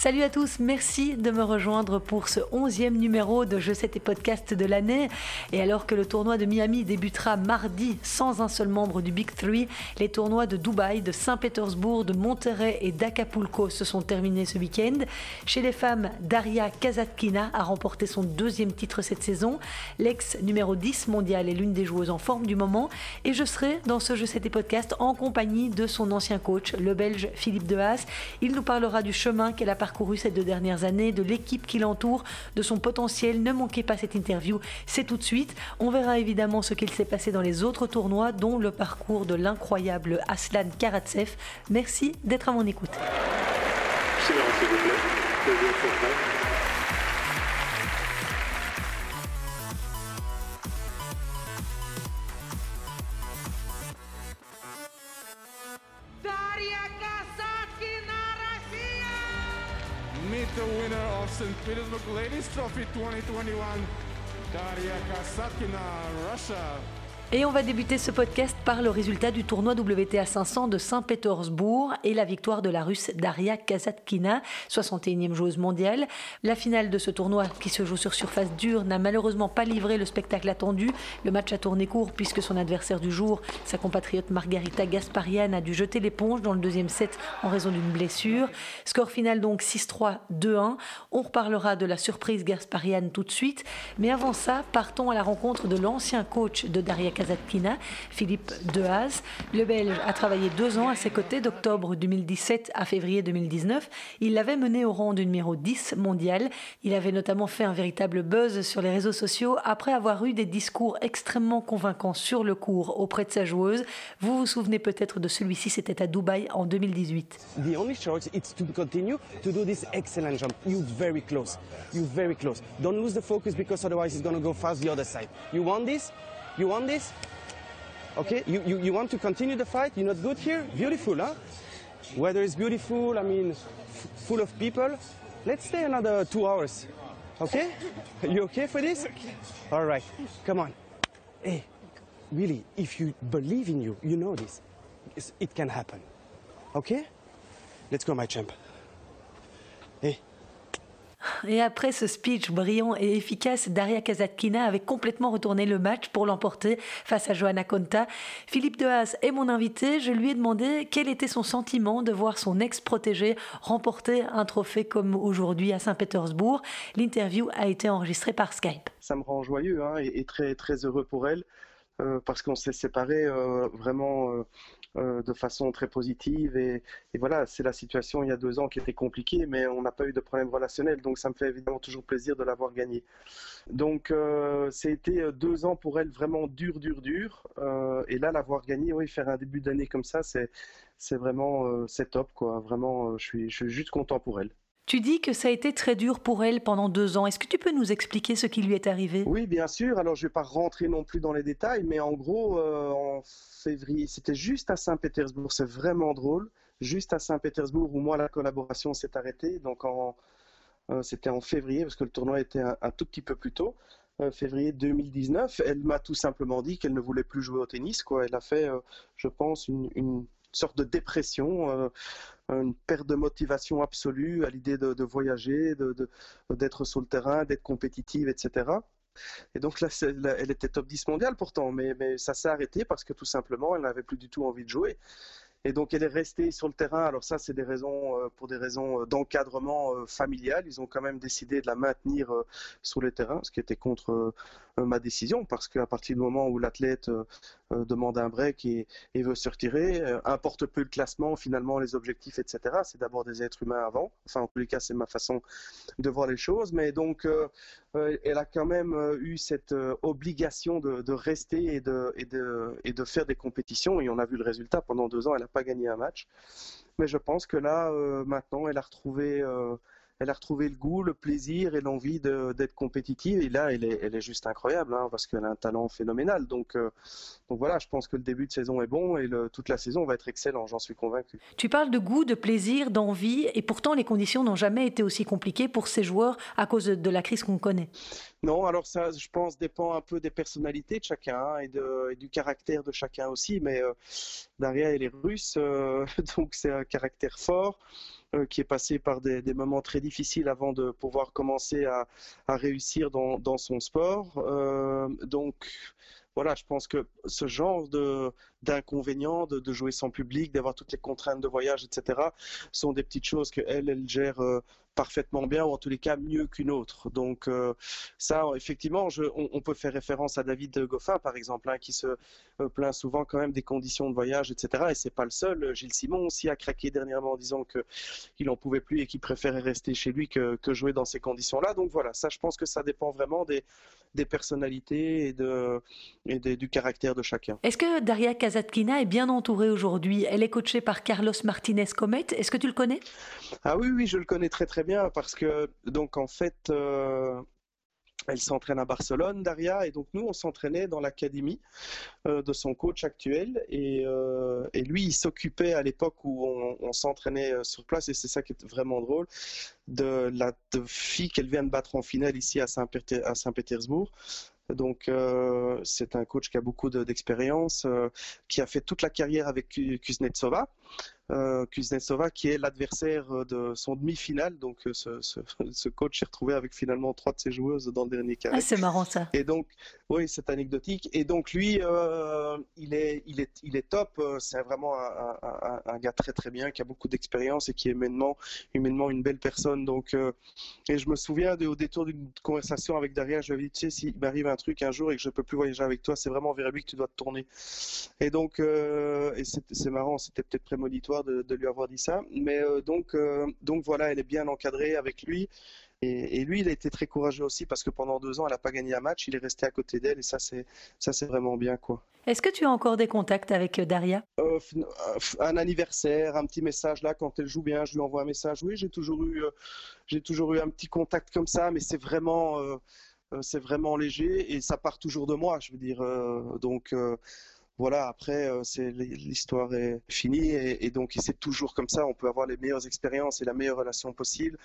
Salut à tous, merci de me rejoindre pour ce onzième numéro de Je sais tes podcasts de l'année. Et alors que le tournoi de Miami débutera mardi sans un seul membre du Big Three, les tournois de Dubaï, de Saint-Pétersbourg, de Monterrey et d'Acapulco se sont terminés ce week-end. Chez les femmes, Daria Kazatkina a remporté son deuxième titre cette saison. L'ex numéro 10 mondial est l'une des joueuses en forme du moment. Et je serai dans ce Je sais tes podcasts en compagnie de son ancien coach, le Belge Philippe Dehaas. Il nous parlera du chemin qu'elle a parcouru ces deux dernières années, de l'équipe qui l'entoure, de son potentiel. Ne manquez pas cette interview, c'est tout de suite. On verra évidemment ce qu'il s'est passé dans les autres tournois, dont le parcours de l'incroyable Aslan Karatsev. Merci d'être à mon écoute. Petersburg Ladies Trophy 2021, Daria Kasatkina, Russia. Et on va débuter ce podcast par le résultat du tournoi WTA 500 de Saint-Pétersbourg et la victoire de la Russe Daria Kazatkina, 61e joueuse mondiale. La finale de ce tournoi, qui se joue sur surface dure, n'a malheureusement pas livré le spectacle attendu. Le match a tourné court puisque son adversaire du jour, sa compatriote Margarita Gasparian, a dû jeter l'éponge dans le deuxième set en raison d'une blessure. Score final donc 6-3, 2-1. On reparlera de la surprise Gasparian tout de suite. Mais avant ça, partons à la rencontre de l'ancien coach de Daria Kazatkina, Philippe Dehaze. Le Belge a travaillé deux ans à ses côtés d'octobre 2017 à février 2019. Il l'avait mené au rang du numéro 10 mondial. Il avait notamment fait un véritable buzz sur les réseaux sociaux après avoir eu des discours extrêmement convaincants sur le cours auprès de sa joueuse. Vous vous souvenez peut-être de celui-ci, c'était à Dubaï en 2018. The only choice is to continue to do this excellent? You want this? Okay, you, you, you want to continue the fight? You're not good here? Beautiful, huh? Weather is beautiful, I mean, full of people. Let's stay another two hours. Okay? You okay for this? All right, come on. Hey, really, if you believe in you, you know this. it can happen. Okay? Let's go, my champ. Hey, Et après ce speech brillant et efficace, Daria Kazatkina avait complètement retourné le match pour l'emporter face à Johanna Conta. Philippe Dehaas est mon invité. Je lui ai demandé quel était son sentiment de voir son ex-protégé remporter un trophée comme aujourd'hui à Saint-Pétersbourg. L'interview a été enregistrée par Skype. Ça me rend joyeux hein, et, très, très heureux pour elle. Euh, parce qu'on s'est séparés euh, vraiment euh, euh, de façon très positive. Et, voilà, c'est la situation il y a deux ans qui était compliquée, mais on n'a pas eu de problème relationnel. Donc ça me fait évidemment toujours plaisir de l'avoir gagné. Donc euh, été euh, deux ans pour elle vraiment dur, dur, dur. Euh, et là, l'avoir gagné, oui, faire un début d'année comme ça, c'est c'est vraiment c'est top. Quoi. Vraiment, je suis, je suis juste content pour elle. Tu dis que ça a été très dur pour elle pendant deux ans. Est-ce que tu peux nous expliquer ce qui lui est arrivé? Oui, bien sûr. Alors, je ne vais pas rentrer non plus dans les détails, mais en gros, euh, en février, c'était juste à Saint-Pétersbourg. C'est vraiment drôle. Juste à Saint-Pétersbourg où moi, la collaboration s'est arrêtée. Donc, en, euh, c'était en février, parce que le tournoi était un, tout petit peu plus tôt. Euh, février 2019, elle m'a tout simplement dit qu'elle ne voulait plus jouer au tennis. Quoi. Elle a fait, je pense, une sorte de dépression, euh, une perte de motivation absolue à l'idée de, voyager, d'être sur le terrain, d'être compétitive, etc. Et donc là, elle était top 10 mondiale pourtant, mais, mais ça s'est arrêté parce que tout simplement, elle n'avait plus du tout envie de jouer. Et donc elle est restée sur le terrain. Alors ça, c'est des raisons euh, pour des raisons euh, d'encadrement euh, familial. Ils ont quand même décidé de la maintenir sur le terrain, ce qui était contre ma décision, parce qu'à partir du moment où l'athlète demande un break et, veut se retirer, importe peu le classement, finalement les objectifs, etc. C'est d'abord des êtres humains avant. Enfin, en tous les cas, c'est ma façon de voir les choses. Mais donc, elle a quand même eu cette obligation de, rester et de, et, de, et de faire des compétitions. Et on a vu le résultat pendant deux ans. Elle a pas gagné un match. Mais je pense que là, euh, maintenant, elle a retrouvé euh, elle a retrouvé le goût, le plaisir et l'envie d'être compétitive. Et là, elle est, elle est juste incroyable hein, parce qu'elle a un talent phénoménal. Donc, euh, donc voilà, je pense que le début de saison est bon et le, toute la saison va être excellente, j'en suis convaincu. Tu parles de goût, de plaisir, d'envie et pourtant les conditions n'ont jamais été aussi compliquées pour ces joueurs à cause de la crise qu'on connaît. Non, alors ça, je pense, dépend un peu des personnalités de chacun hein, et, de, du caractère de chacun aussi. Mais euh, Daria, elle est russe, euh, donc c'est un caractère fort. Euh, qui est passé par des, moments très difficiles avant de pouvoir commencer à, réussir dans, dans, son sport. Euh, donc voilà, je pense que ce genre de d'inconvénients de, de, jouer sans public, d'avoir toutes les contraintes de voyage, etc., sont des petites choses que elle, elle gère euh, parfaitement bien ou en tous les cas mieux qu'une autre. Donc euh, ça, effectivement, je, on, peut faire référence à David Goffin, par exemple, hein, qui se euh, plaint souvent quand même des conditions de voyage, etc. Et c'est pas le seul. Gilles Simon aussi a craqué dernièrement en disant que il en pouvait plus et qu'il préférait rester chez lui que, que jouer dans ces conditions-là. Donc voilà, ça, je pense que ça dépend vraiment des, des personnalités et, de, et du caractère de chacun. Est-ce que Daria Kazatkina est bien entourée aujourd'hui? Elle est coachée par Carlos Martinez Comet. Est-ce que tu le connais? Ah oui, oui, je le connais très très bien parce que donc en fait. Euh, elle s'entraîne à Barcelone, Daria, et donc nous, on s'entraînait dans l'académie euh, de son coach actuel. Et, euh, et lui, il s'occupait à l'époque où on, s'entraînait sur place, et c'est ça qui est vraiment drôle, de la fille qu'elle vient de battre en finale ici à Saint-Pétersbourg. Donc, c'est un coach qui a beaucoup d'expérience, qui a fait toute la carrière avec Kuznetsova. Euh, Kuznetsova qui est l'adversaire de son demi-finale. Donc, euh, ce, ce, ce coach s'est retrouvé avec finalement trois de ses joueuses dans le dernier carré. Ah, c'est marrant ça. Et donc, oui, c'est anecdotique. Et donc, lui, il, est, il, est, il est top. C'est vraiment un, un, un, gars très, très bien, qui a beaucoup d'expérience et qui est humainement, humainement une belle personne. Donc, et je me souviens de, au détour d'une conversation avec Daria, je lui ai dit, tu sais, s'il m'arrive un truc un jour et que je ne peux plus voyager avec toi, c'est vraiment vers lui que tu dois te tourner. Et donc, euh, et c'est marrant, c'était peut-être prémonitoire de, lui avoir dit ça. Mais euh, donc, euh, donc voilà, elle est bien encadrée avec lui. Et, lui, il a été très courageux aussi parce que pendant deux ans, elle n'a pas gagné un match. Il est resté à côté d'elle et ça, c'est ça, c'est vraiment bien, quoi. Est-ce que tu as encore des contacts avec Daria? Un anniversaire, un petit message là quand elle joue bien, je lui envoie un message. Oui, j'ai toujours eu, j'ai toujours eu un petit contact comme ça, mais c'est vraiment euh, c'est vraiment léger et ça part toujours de moi, je veux dire. Euh, donc euh, voilà, après, c'est l'histoire est finie et, donc c'est toujours comme ça. On peut avoir les meilleures expériences et la meilleure relation possible.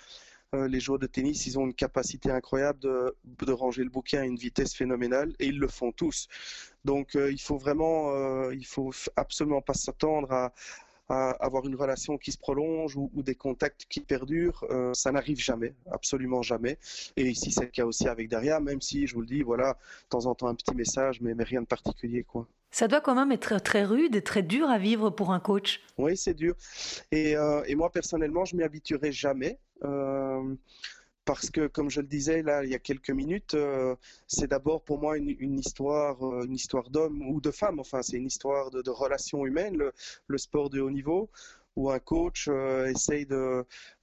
les joueurs de tennis, ils ont une capacité incroyable de, ranger le bouquin à une vitesse phénoménale et ils le font tous. Donc il faut vraiment, il faut absolument pas s'attendre à, avoir une relation qui se prolonge ou, des contacts qui perdurent, euh, ça n'arrive jamais, absolument jamais. Et ici, c'est le cas aussi avec Daria, même si, je vous le dis, voilà, de temps en temps un petit message, mais, mais rien de particulier, quoi. Ça doit quand même être très rude et très dur à vivre pour un coach. Oui, c'est dur. Et, euh, moi, personnellement, je m'y habituerai jamais. Euh, parce que, comme je le disais là il y a quelques minutes, euh, c'est d'abord pour moi une, histoire, une histoire d'homme ou de femme. Enfin, c'est une histoire de relations humaines, le, sport de haut niveau où un coach euh, essaye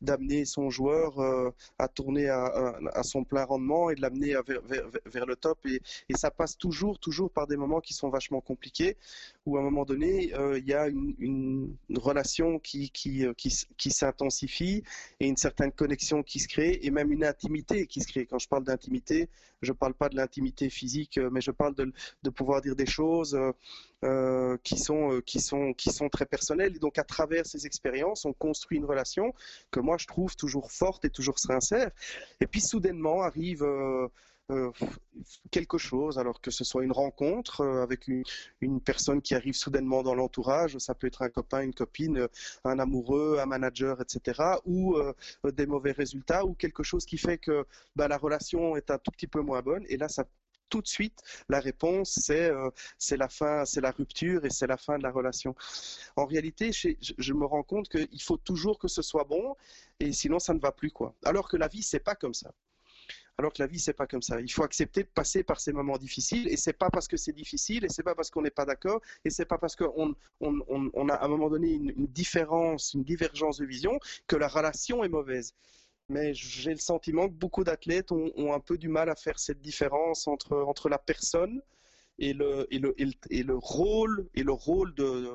d'amener son joueur euh, à tourner à, à, son plein rendement et de l'amener vers, vers, vers, le top. Et, et, ça passe toujours toujours par des moments qui sont vachement compliqués où à un moment donné euh, il y a une, relation qui qui, qui, qui s'intensifie et une certaine connexion qui se crée et même une intimité qui se crée quand je parle d'intimité je parle pas de l'intimité physique mais je parle de, pouvoir dire des choses euh, qui, sont, euh, qui, sont, qui sont très personnelles. Et donc, à travers ces expériences, on construit une relation que moi, je trouve toujours forte et toujours sincère. Et puis, soudainement, arrive... Euh, quelque chose, alors que ce soit une rencontre avec une, personne qui arrive soudainement dans l'entourage, ça peut être un copain, une copine, un amoureux, un manager, etc., ou des mauvais résultats, ou quelque chose qui fait que bah, la relation est un tout petit peu moins bonne, et là, ça tout de suite, la réponse, c'est euh, c'est la fin, c'est la rupture et c'est la fin de la relation. En réalité, je, je me rends compte qu'il faut toujours que ce soit bon et sinon ça ne va plus quoi. Alors que la vie, c'est pas comme ça. Alors que la vie, c'est pas comme ça. Il faut accepter de passer par ces moments difficiles et c'est pas parce que c'est difficile et c'est pas parce qu'on n'est pas d'accord et c'est pas parce qu'on on, a à un moment donné une, une différence, une divergence de vision que la relation est mauvaise mais j'ai le sentiment que beaucoup d'athlètes ont, un peu du mal à faire cette différence entre, entre la personne et le, et le, et le, rôle, et le rôle de,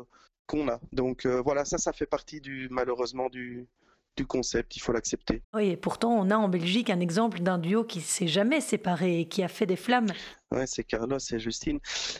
qu'on a. Donc euh, voilà, ça, ça fait partie du, malheureusement du, du concept, il faut l'accepter. Oui, et pourtant, on a en Belgique un exemple d'un duo qui s'est jamais séparé et qui a fait des flammes. Ouais, c'est Carlos et Justine.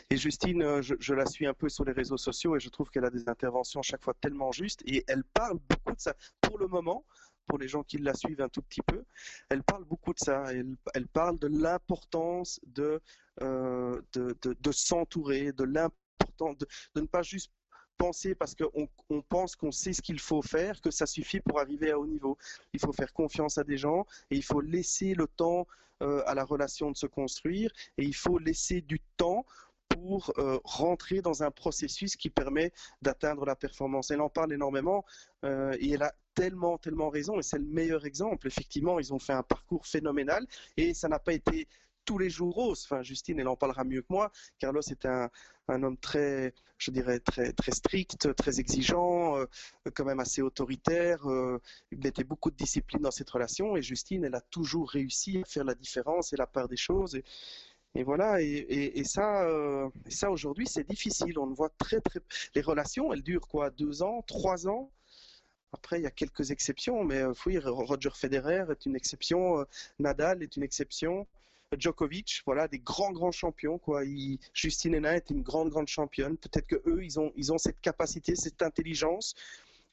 Et Justine, euh, je, je, la suis un peu sur les réseaux sociaux et je trouve qu'elle a des interventions chaque fois tellement justes et elle parle beaucoup de ça. Pour le moment, pour les gens qui la suivent un tout petit peu, elle parle beaucoup de ça. Elle, elle parle de l'importance de, euh, de, de, de s'entourer, de l'importance de, de, ne pas juste penser parce qu'on on pense qu'on sait ce qu'il faut faire que ça suffit pour arriver à haut niveau. Il faut faire confiance à des gens et il faut laisser le temps euh, à la relation de se construire et il faut laisser du temps pour euh, rentrer dans un processus qui permet d'atteindre la performance. Elle en parle énormément euh, et elle a tellement, tellement raison et c'est le meilleur exemple. Effectivement, ils ont fait un parcours phénoménal et ça n'a pas été tous les jours rose. Enfin, Justine, elle en parlera mieux que moi. Carlos est un, un homme très, je dirais, très, strict, très exigeant, euh, quand même assez autoritaire. Euh, il mettait beaucoup de discipline dans cette relation et Justine, elle a toujours réussi à faire la différence et la part des choses. Et, voilà, et, ça, euh, ça aujourd'hui, c'est difficile. On le voit très, très. Les relations, elles durent quoi Deux ans, trois ans? Après, il y a quelques exceptions, mais oui, Roger Federer est une exception, Nadal est une exception. Djokovic, voilà, des grands grands champions quoi. Justine Henin est une grande grande championne. Peut-être que eux, ils ont ils ont cette capacité, cette intelligence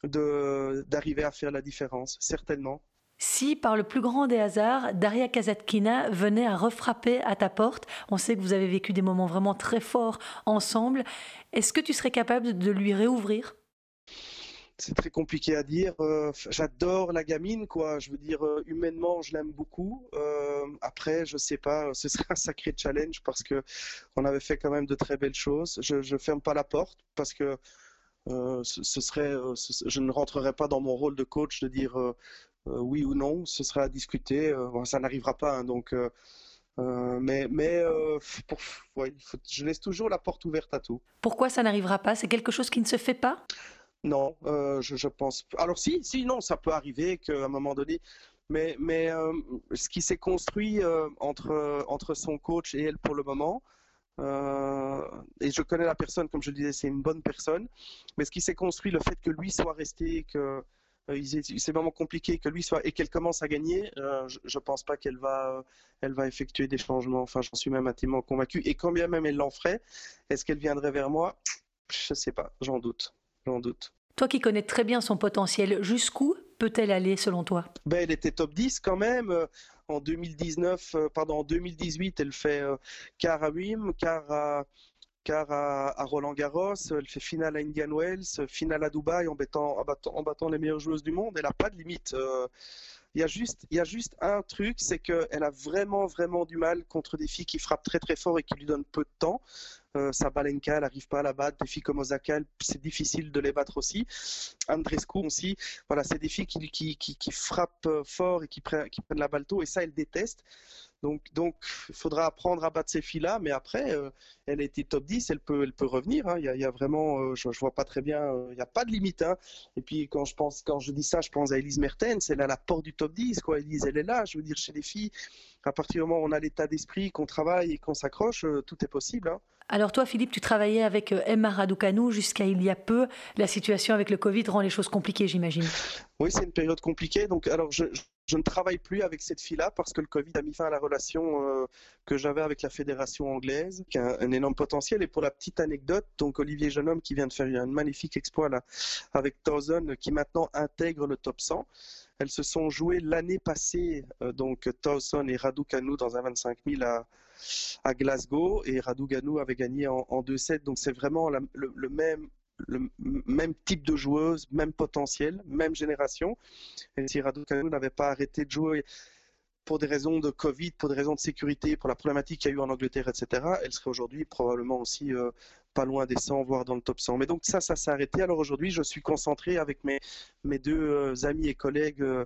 de d'arriver à faire la différence, certainement. Si, par le plus grand des hasards, Daria Kazatkina venait à refrapper à ta porte, on sait que vous avez vécu des moments vraiment très forts ensemble, est-ce que tu serais capable de lui réouvrir? C'est très compliqué à dire. Euh, j'adore la gamine, quoi. Je veux dire, euh, humainement, je l'aime beaucoup. Euh, après, je sais pas, ce serait un sacré challenge parce que on avait fait quand même de très belles choses. Je, je ferme pas la porte parce que ce, serait, je ne rentrerai pas dans mon rôle de coach de dire oui ou non. Ce sera à discuter. ça n'arrivera pas, hein, donc. mais mais je laisse toujours la porte ouverte à tout. Pourquoi ça n'arrivera pas? C'est quelque chose qui ne se fait pas? Non, euh, je, pense. Alors si, si, non, ça peut arriver qu'à un moment donné, mais, euh, ce qui s'est construit euh, entre, son coach et elle pour le moment, et je connais la personne, comme je le disais, c'est une bonne personne, mais ce qui s'est construit, le fait que lui soit resté, que c'est vraiment compliqué que lui soit et qu'elle commence à gagner, je, ne pense pas qu'elle va, effectuer des changements. Enfin, j'en suis même intimement convaincu. Et quand bien même elle l'en ferait, est-ce qu'elle viendrait vers moi? Je sais pas, j'en doute doute. Toi qui connais très bien son potentiel, jusqu'où peut-elle aller selon toi? Ben, Elle était top 10 quand même. Euh, en 2019, euh, pardon, en 2018, elle fait euh, quart à Wim, quart à, quart à, Roland Garros, elle fait finale à Indian Wells, finale à Dubaï en battant, en battant, les meilleures joueuses du monde. Elle n'a pas de limite. Il y, a juste, il y a juste un truc, c'est qu'elle a vraiment, vraiment du mal contre des filles qui frappent très, très fort et qui lui donnent peu de temps. Euh, Sabalenka, elle n'arrive pas à la battre. Des filles comme Osaka, c'est difficile de les battre aussi. Andrescu aussi. Voilà, c'est des filles qui, qui, frappent euh, fort et qui prennent, qui prennent la balle tôt. Et ça, elle déteste. Donc, donc, il faudra apprendre à battre ces filles-là, mais après, euh, elle a été top 10, elle peut, elle peut revenir. Hein. Il, y a, vraiment, euh, je, ne vois pas très bien, il n'y a pas de limite. Hein. Et puis, quand je pense, quand je dis ça, je pense à Elise Mertens, elle à la porte du top 10, quoi. Elise, elle est là. Je veux dire, chez les filles, à partir du moment où on a l'état d'esprit, qu'on travaille et qu'on s'accroche, tout est possible. Hein. Alors toi, Philippe, tu travaillais avec euh, Emma Raducanu jusqu'à il y a peu. La situation avec le Covid rend les choses compliquées, j'imagine. Oui, c'est une période compliquée. Donc, alors, je, ne travaille plus avec cette fille-là parce que le Covid a mis fin à la relation euh, que j'avais avec la fédération anglaise, qui a un, énorme potentiel. Et pour la petite anecdote, donc Olivier Jeunhomme qui vient de faire un magnifique exploit là avec Thousand, qui maintenant intègre le top 100. Elles se sont jouées l'année passée, euh, donc Towson et Raducanu dans un 25 000 à, à Glasgow et Raducanu avait gagné en, en 2-7. Donc c'est vraiment le, même le même type de joueuse, même potentiel, même génération. Et si Raducanu n'avait pas arrêté de jouer pour des raisons de Covid, pour des raisons de sécurité, pour la problématique qu'il y a eu en Angleterre, etc., elle serait aujourd'hui probablement aussi euh, pas loin des 100, voire dans le top 100. Mais donc ça, ça s'est arrêté. Alors aujourd'hui, je suis concentré avec mes, mes deux euh, amis et collègues, euh,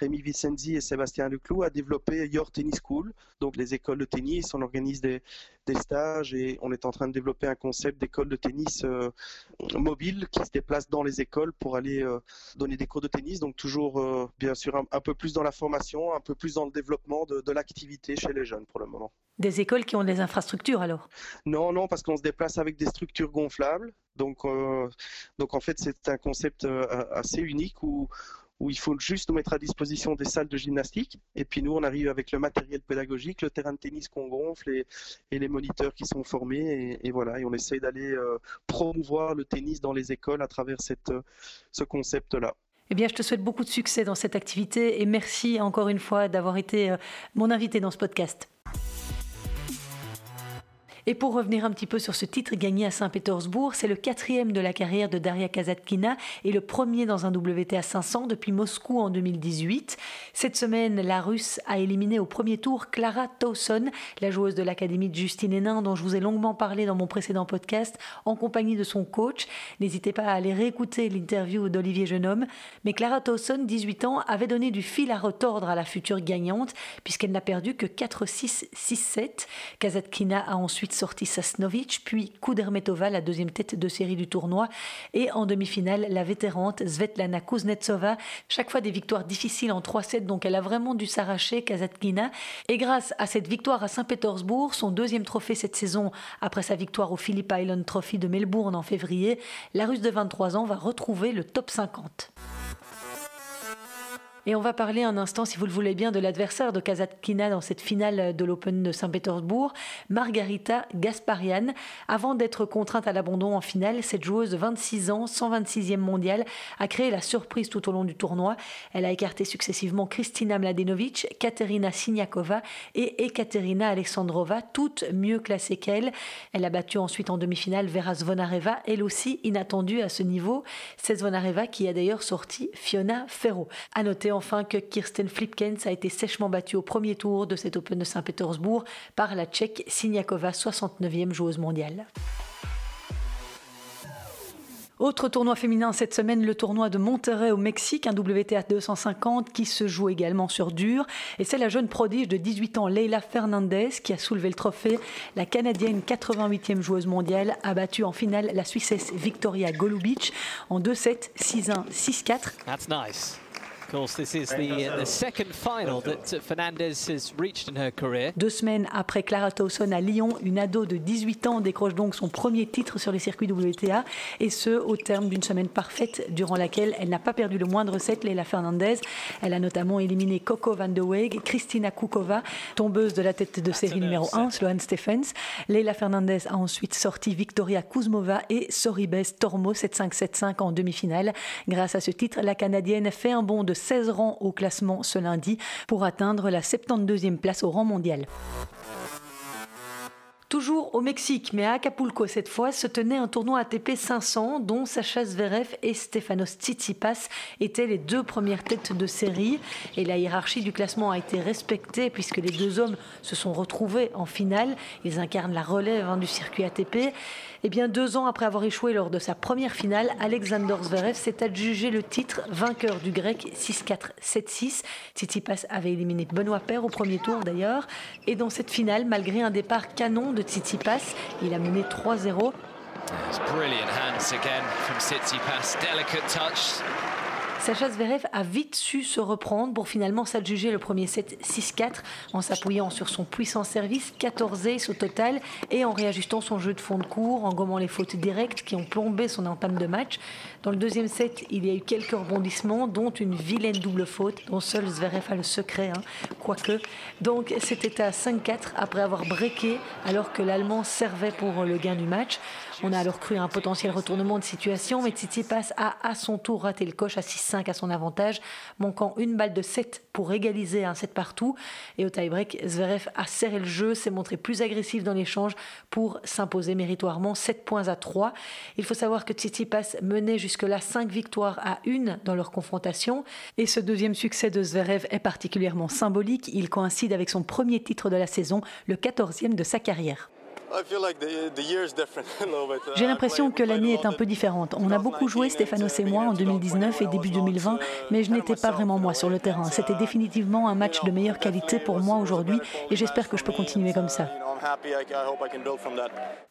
Rémi Vicenzi et Sébastien Leclou, à développer Your Tennis School, donc les écoles de tennis. On organise des, des stages et on est en train de développer un concept d'école de tennis mobile qui se déplace dans les écoles pour aller donner des cours de tennis. Donc toujours, bien sûr, un, un, peu plus dans la formation, un peu plus dans le développement de, l'activité chez les jeunes pour le moment. Des écoles qui ont des infrastructures alors? Non, non, parce qu'on se déplace avec des structures gonflables. Donc, euh, donc en fait, c'est un concept euh, assez unique où, où il faut juste nous mettre à disposition des salles de gymnastique. Et puis nous, on arrive avec le matériel pédagogique, le terrain de tennis qu'on gonfle et, les moniteurs qui sont formés. Et, voilà, et on essaye d'aller euh, promouvoir le tennis dans les écoles à travers cette, ce concept-là. Eh bien, je te souhaite beaucoup de succès dans cette activité et merci encore une fois d'avoir été euh, mon invité dans ce podcast. Et pour revenir un petit peu sur ce titre gagné à Saint-Pétersbourg, c'est le quatrième de la carrière de Daria Kazatkina et le premier dans un WTA 500 depuis Moscou en 2018. Cette semaine, la Russe a éliminé au premier tour Clara Towson, la joueuse de l'Académie de Justine Hénin dont je vous ai longuement parlé dans mon précédent podcast en compagnie de son coach. N'hésitez pas à aller réécouter l'interview d'Olivier Jeunhomme. Mais Clara Towson, 18 ans, avait donné du fil à retordre à la future gagnante puisqu'elle n'a perdu que 4-6, 6-7. Kazatkina a ensuite sorti Sasnovic, puis Kudermetova, la deuxième tête de série du tournoi, et en demi-finale, la vétérante Svetlana Kuznetsova. Chaque fois des victoires difficiles en 3-7, donc elle a vraiment dû s'arracher, Kazatkina. Et grâce à cette victoire à Saint-Pétersbourg, son deuxième trophée cette saison, après sa victoire au Phillip Island Trophy de Melbourne en février, la Russe de 23 ans va retrouver le top 50. Et on va parler un instant, si vous le voulez bien, de l'adversaire de Kazatkina dans cette finale de l'Open de Saint-Pétersbourg, Margarita Gasparian. Avant d'être contrainte à l'abandon en finale, cette joueuse de 26 ans, 126e mondiale, a créé la surprise tout au long du tournoi. Elle a écarté successivement Kristina Mladenovic, Katerina Siniakova et Ekaterina Alexandrova, toutes mieux classées qu'elle. Elle a battu ensuite en demi-finale Vera Zvonareva, elle aussi inattendue à ce niveau. C'est Zvonareva qui a d'ailleurs sorti Fiona Ferro. À noter enfin que Kirsten Flipkens a été sèchement battue au premier tour de cet Open de Saint-Pétersbourg par la Tchèque Siniakova, 69e joueuse mondiale. Autre tournoi féminin cette semaine, le tournoi de Monterrey au Mexique, un WTA 250 qui se joue également sur dur. Et c'est la jeune prodige de 18 ans, Leila Fernandez, qui a soulevé le trophée. La Canadienne 88e joueuse mondiale a battu en finale la Suissesse Victoria Golubic en 2-7, 6-1, 6-4. That's nice. Deux semaines après Clara Towson à Lyon, une ado de 18 ans décroche donc son premier titre sur les circuits WTA, et ce, au terme d'une semaine parfaite durant laquelle elle n'a pas perdu le moindre set, Leila Fernandez. Elle a notamment éliminé Coco van de Weeg, Kristina Kukova, tombeuse de la tête de série numéro 1, Sloane Stephens. Leila Fernandez a ensuite sorti Victoria Kuzmova et Soribes Tormo 7-5-7-5 en demi-finale. Grâce à ce titre, la Canadienne fait un bond de 16 rangs au classement ce lundi pour atteindre la 72e place au rang mondial. Toujours au Mexique, mais à Acapulco cette fois, se tenait un tournoi ATP 500 dont Sacha Zverev et Stefanos Tsitsipas étaient les deux premières têtes de série. Et la hiérarchie du classement a été respectée puisque les deux hommes se sont retrouvés en finale. Ils incarnent la relève hein, du circuit ATP. Et bien, deux ans après avoir échoué lors de sa première finale, Alexander Zverev s'est adjugé le titre vainqueur du grec 6-4, 7-6. Tsitsipas avait éliminé Benoît Paire au premier tour d'ailleurs. Et dans cette finale, malgré un départ canon de Tsitsipas, il a mené 3-0. Sacha Zverev a vite su se reprendre pour finalement s'adjuger le premier set 6-4 en s'appuyant sur son puissant service, 14 aces au total, et en réajustant son jeu de fond de cours, en gommant les fautes directes qui ont plombé son entame de match. Dans le deuxième set, il y a eu quelques rebondissements, dont une vilaine double faute, dont seul Zverev a le secret, hein, quoique. Donc c'était à 5-4 après avoir breaké, alors que l'Allemand servait pour le gain du match. On a alors cru à un potentiel retournement de situation, mais Tsitsipas a à son tour raté le coche à 6-5 à son avantage, manquant une balle de 7 pour égaliser un 7 partout. Et au tie-break, Zverev a serré le jeu, s'est montré plus agressif dans l'échange pour s'imposer méritoirement 7 points à 3. Il faut savoir que Tsitsipas menait jusque-là 5 victoires à 1 dans leur confrontation. Et ce deuxième succès de Zverev est particulièrement symbolique. Il coïncide avec son premier titre de la saison, le 14e de sa carrière. J'ai l'impression que l'année est un peu différente. On a beaucoup joué, Stéphano's et moi, en 2019 et début 2020, mais je n'étais pas vraiment moi sur le terrain. C'était définitivement un match de meilleure qualité pour moi aujourd'hui et j'espère que je peux continuer comme ça.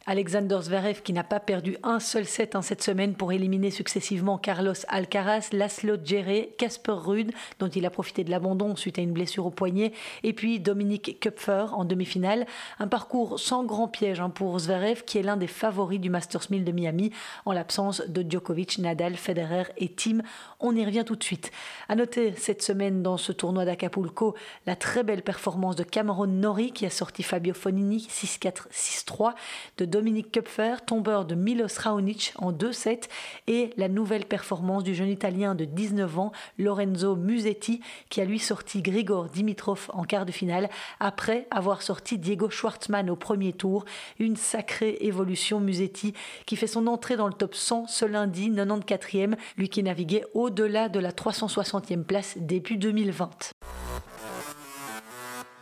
Alexander Zverev qui n'a pas perdu un seul set en cette semaine pour éliminer successivement Carlos Alcaraz, Laszlo Djere, Casper Ruud dont il a profité de l'abandon suite à une blessure au poignet et puis Dominique Kupfer en demi-finale. Un parcours sans grand piège hein, pour Zverev qui est l'un des favoris du Masters 1000 de Miami en l'absence de Djokovic, Nadal, Federer et Tim. On y revient tout de suite. À noter cette semaine dans ce tournoi d'Acapulco la très belle performance de Cameron Norrie qui a sorti Fabio Fonini 6-4, 6-3, de Dominique Kupfer, tombeur de Milos Raonic en 2-7, et la nouvelle performance du jeune Italien de 19 ans, Lorenzo Musetti, qui a lui sorti Grigor Dimitrov en quart de finale, après avoir sorti Diego Schwartzmann au premier tour, Une sacrée évolution Musetti qui fait son entrée dans le top 100 ce lundi, 94e, lui qui naviguait au-delà de la 360e place début 2020.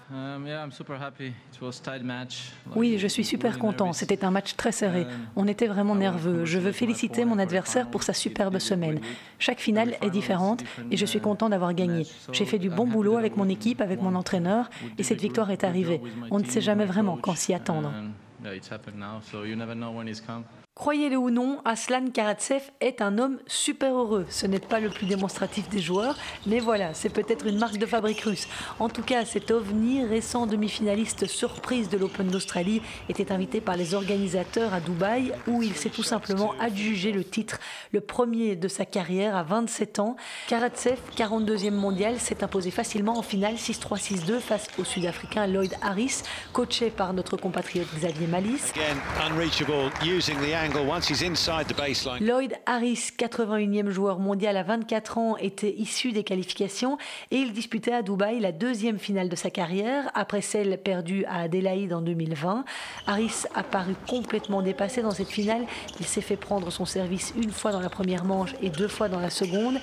Um, oui, je suis super content. C'était un match très serré. Um, On était vraiment nerveux. Je veux féliciter mon adversaire pour sa superbe semaine. Chaque finale est différente et je suis content d'avoir gagné. J'ai fait du bon boulot avec mon équipe, avec mon entraîneur et cette victoire est arrivée. On ne sait jamais vraiment quand s'y attendre. Yeah, it's happened now. So you never know when it's come. Croyez-le ou non, Aslan Karatsev est un homme super heureux. Ce n'est pas le plus démonstratif des joueurs, mais voilà, c'est peut-être une marque de fabrique russe. En tout cas, cet ovni, récent demi-finaliste surprise de l'Open d'Australie, était invité par les organisateurs à Dubaï, où il s'est tout simplement adjugé le titre, le premier de sa carrière à 27 ans. Karatsev, 42e mondial, s'est imposé facilement en finale 6-3-6-2 face au Sud-Africain Lloyd Harris, coaché par notre compatriote Xavier Malice. Lloyd Harris, 81e joueur mondial à 24 ans, était issu des qualifications et il disputait à Dubaï la deuxième finale de sa carrière après celle perdue à Adélaïde en 2020. Harris a paru complètement dépassé dans cette finale. Il s'est fait prendre son service une fois dans la première manche et deux fois dans la seconde.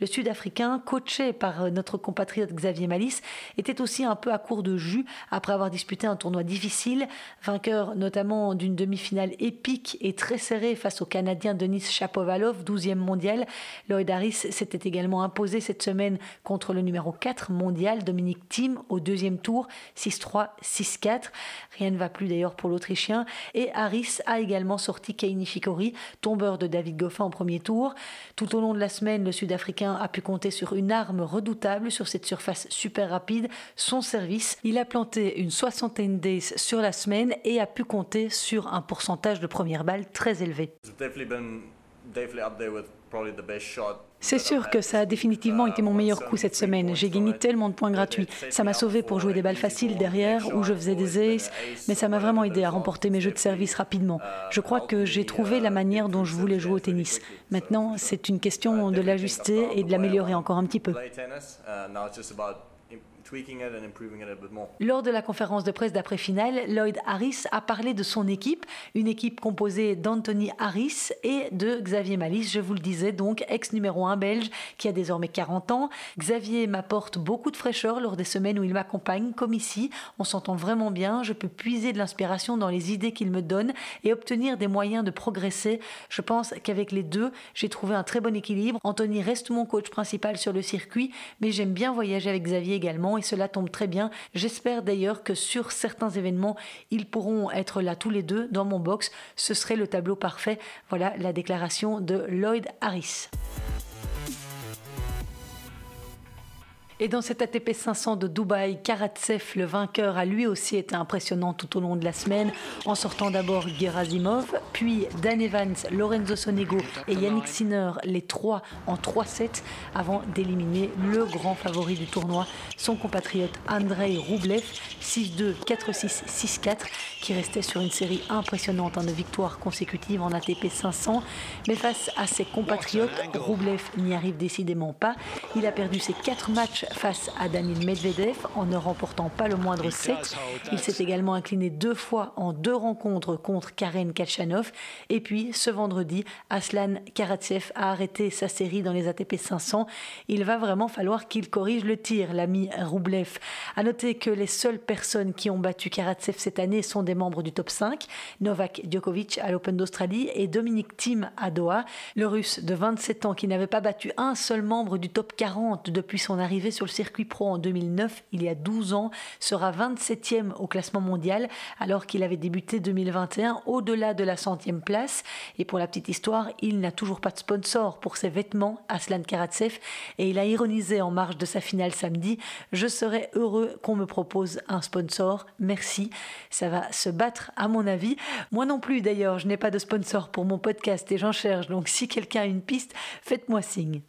Le Sud-Africain, coaché par notre compatriote Xavier Malice, était aussi un peu à court de jus après avoir disputé un tournoi difficile, vainqueur notamment d'une demi-finale épique et très serrée face au Canadien Denis Shapovalov, 12e mondial. Lloyd Harris s'était également imposé cette semaine contre le numéro 4 mondial, Dominique Thiem, au deuxième tour, 6-3, 6-4. Rien ne va plus d'ailleurs pour l'Autrichien. Et Harris a également sorti Kei Nishikori, tombeur de David David Goffin en premier tour. Tout au long de la semaine, le Sud-Africain a pu compter sur une arme redoutable sur cette surface super rapide, son service. Il a planté une soixantaine d'aces sur la semaine et a pu compter sur un pourcentage de première balle très élevé. C'est sûr que ça a définitivement été mon meilleur coup cette semaine. J'ai gagné tellement de points gratuits. Ça m'a sauvé pour jouer des balles faciles derrière où je faisais des aces, mais ça m'a vraiment aidé à remporter mes jeux de service rapidement. Je crois que j'ai trouvé la manière dont je voulais jouer au tennis. Maintenant, c'est une question de l'ajuster et de l'améliorer encore un petit peu. Lors de la conférence de presse d'après-finale, Lloyd Harris a parlé de son équipe, une équipe composée d'Anthony Harris et de Xavier Malice, je vous le disais, donc ex numéro 1 belge qui a désormais 40 ans. Xavier m'apporte beaucoup de fraîcheur lors des semaines où il m'accompagne, comme ici. On s'entend vraiment bien, je peux puiser de l'inspiration dans les idées qu'il me donne et obtenir des moyens de progresser. Je pense qu'avec les deux, j'ai trouvé un très bon équilibre. Anthony reste mon coach principal sur le circuit, mais j'aime bien voyager avec Xavier également cela tombe très bien. J'espère d'ailleurs que sur certains événements, ils pourront être là tous les deux dans mon box. Ce serait le tableau parfait. Voilà la déclaration de Lloyd Harris. Et dans cet ATP 500 de Dubaï, Karatsev, le vainqueur, a lui aussi été impressionnant tout au long de la semaine, en sortant d'abord Gerasimov, puis Dan Evans, Lorenzo Sonego et Yannick Sinner, les trois en 3-7, avant d'éliminer le grand favori du tournoi, son compatriote Andrei Roublev, 6-2, 4-6, 6-4, qui restait sur une série impressionnante de victoires consécutives en ATP 500. Mais face à ses compatriotes, Roublev n'y arrive décidément pas. Il a perdu ses quatre matchs face à Danil Medvedev en ne remportant pas le moindre set. Il s'est également incliné deux fois en deux rencontres contre Karen Kachanov. Et puis, ce vendredi, Aslan Karatsev a arrêté sa série dans les ATP 500. Il va vraiment falloir qu'il corrige le tir, l'ami Roublev. À noter que les seules personnes qui ont battu Karatsev cette année sont des membres du top 5, Novak Djokovic à l'Open d'Australie et Dominic Thiem à Doha. Le russe de 27 ans qui n'avait pas battu un seul membre du top 40 depuis son arrivée sur le circuit pro en 2009, il y a 12 ans, sera 27e au classement mondial alors qu'il avait débuté 2021 au-delà de la centième place. Et pour la petite histoire, il n'a toujours pas de sponsor pour ses vêtements, Aslan Karatsev, et il a ironisé en marge de sa finale samedi Je serais heureux qu'on me propose un sponsor. Merci. Ça va se battre à mon avis. Moi non plus d'ailleurs, je n'ai pas de sponsor pour mon podcast et j'en cherche. Donc si quelqu'un a une piste, faites-moi signe.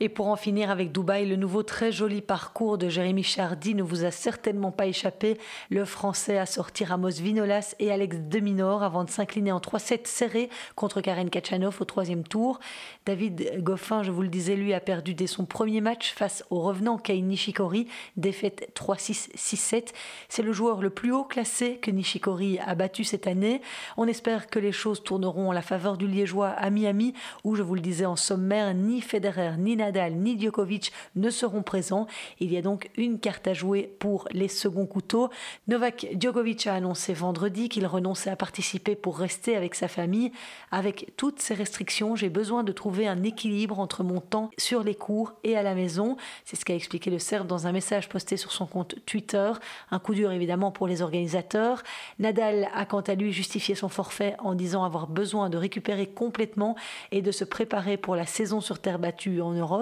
Et pour en finir avec Dubaï, le nouveau très joli parcours de Jérémy Chardy ne vous a certainement pas échappé. Le Français a sorti Ramos Vinolas et Alex Deminor avant de s'incliner en 3-7 serrés contre Karen Kachanov au troisième tour. David Goffin, je vous le disais, lui a perdu dès son premier match face au revenant Kei Nishikori, défaite 3-6, 6-7. C'est le joueur le plus haut classé que Nishikori a battu cette année. On espère que les choses tourneront en la faveur du Liégeois à Miami, où je vous le disais en sommaire, ni Federer ni Nadal ni Djokovic ne seront présents. Il y a donc une carte à jouer pour les seconds couteaux. Novak Djokovic a annoncé vendredi qu'il renonçait à participer pour rester avec sa famille. Avec toutes ces restrictions, j'ai besoin de trouver un équilibre entre mon temps sur les cours et à la maison. C'est ce qu'a expliqué le Serbe dans un message posté sur son compte Twitter. Un coup dur évidemment pour les organisateurs. Nadal a quant à lui justifié son forfait en disant avoir besoin de récupérer complètement et de se préparer pour la saison sur terre battue en Europe.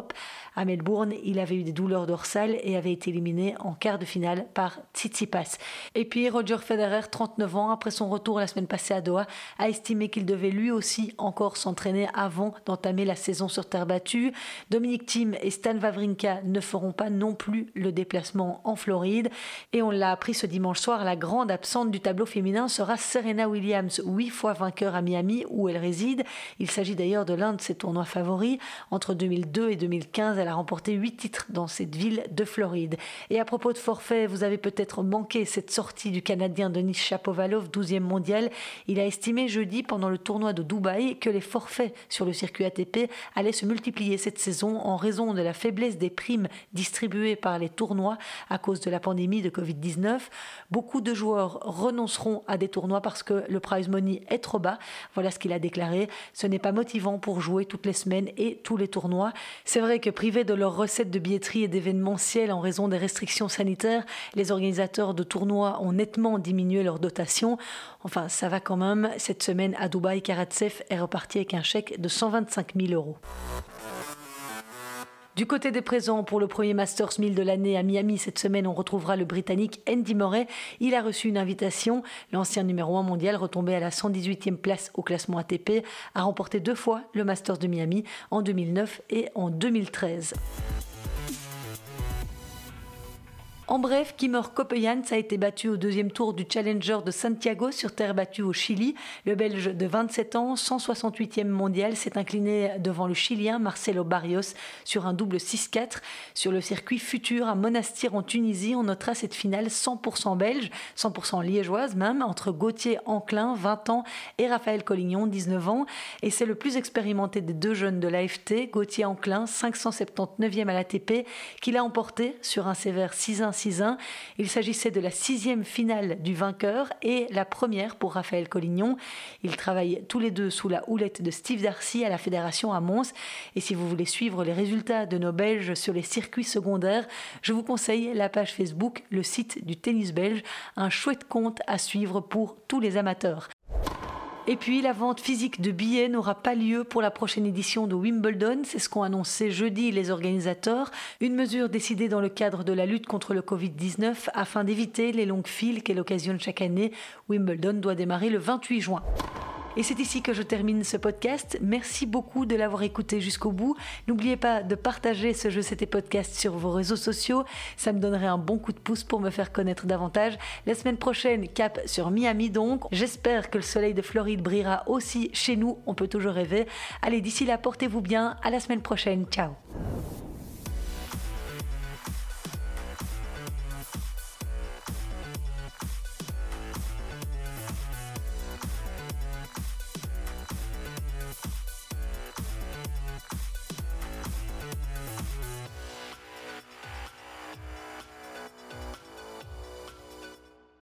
À Melbourne, il avait eu des douleurs dorsales et avait été éliminé en quart de finale par Tsitsipas. Et puis Roger Federer, 39 ans, après son retour la semaine passée à Doha, a estimé qu'il devait lui aussi encore s'entraîner avant d'entamer la saison sur terre battue. Dominique Thiem et Stan Wawrinka ne feront pas non plus le déplacement en Floride. Et on l'a appris ce dimanche soir, la grande absente du tableau féminin sera Serena Williams, huit fois vainqueur à Miami où elle réside. Il s'agit d'ailleurs de l'un de ses tournois favoris. Entre 2002 et 2015, elle a remporté huit titres dans cette ville de Floride. Et à propos de forfait, vous avez peut-être manqué cette sortie du Canadien Denis Chapovalov, 12e mondial. Il a estimé jeudi pendant le tournoi de Dubaï que les forfaits sur le circuit ATP allaient se multiplier cette saison en raison de la faiblesse des primes distribuées par les tournois à cause de la pandémie de Covid-19. Beaucoup de joueurs renonceront à des tournois parce que le prize money est trop bas. Voilà ce qu'il a déclaré. Ce n'est pas motivant pour jouer toutes les semaines et tous les tournois. C'est vrai que privés de leurs recettes de billetterie et d'événementiel en raison des restrictions sanitaires, les organisateurs de tournois ont nettement diminué leur dotation. Enfin, ça va quand même. Cette semaine à Dubaï, Karatsev est reparti avec un chèque de 125 000 euros. Du côté des présents, pour le premier Masters 1000 de l'année à Miami cette semaine, on retrouvera le Britannique Andy Murray. Il a reçu une invitation. L'ancien numéro 1 mondial, retombé à la 118e place au classement ATP, a remporté deux fois le Masters de Miami en 2009 et en 2013. En bref, Kimmer Kopejans a été battu au deuxième tour du Challenger de Santiago sur terre battue au Chili. Le Belge de 27 ans, 168e mondial, s'est incliné devant le Chilien Marcelo Barrios sur un double 6-4. Sur le circuit futur à Monastir en Tunisie, on notera cette finale 100% belge, 100% liégeoise même, entre Gauthier Enclin, 20 ans, et Raphaël Collignon, 19 ans. Et c'est le plus expérimenté des deux jeunes de l'AFT, Gauthier Enclin, 579e à l'ATP, qui l'a emporté sur un sévère 6-1 6-1. Il s'agissait de la sixième finale du vainqueur et la première pour Raphaël Collignon. Ils travaillent tous les deux sous la houlette de Steve Darcy à la Fédération à Mons. Et si vous voulez suivre les résultats de nos Belges sur les circuits secondaires, je vous conseille la page Facebook, le site du tennis belge, un chouette compte à suivre pour tous les amateurs. Et puis la vente physique de billets n'aura pas lieu pour la prochaine édition de Wimbledon, c'est ce qu'ont annoncé jeudi les organisateurs, une mesure décidée dans le cadre de la lutte contre le Covid-19 afin d'éviter les longues files qu'elle occasionne chaque année. Wimbledon doit démarrer le 28 juin. Et c'est ici que je termine ce podcast. Merci beaucoup de l'avoir écouté jusqu'au bout. N'oubliez pas de partager ce jeu C'était Podcast sur vos réseaux sociaux. Ça me donnerait un bon coup de pouce pour me faire connaître davantage. La semaine prochaine, cap sur Miami donc. J'espère que le soleil de Floride brillera aussi chez nous. On peut toujours rêver. Allez, d'ici là, portez-vous bien. À la semaine prochaine. Ciao.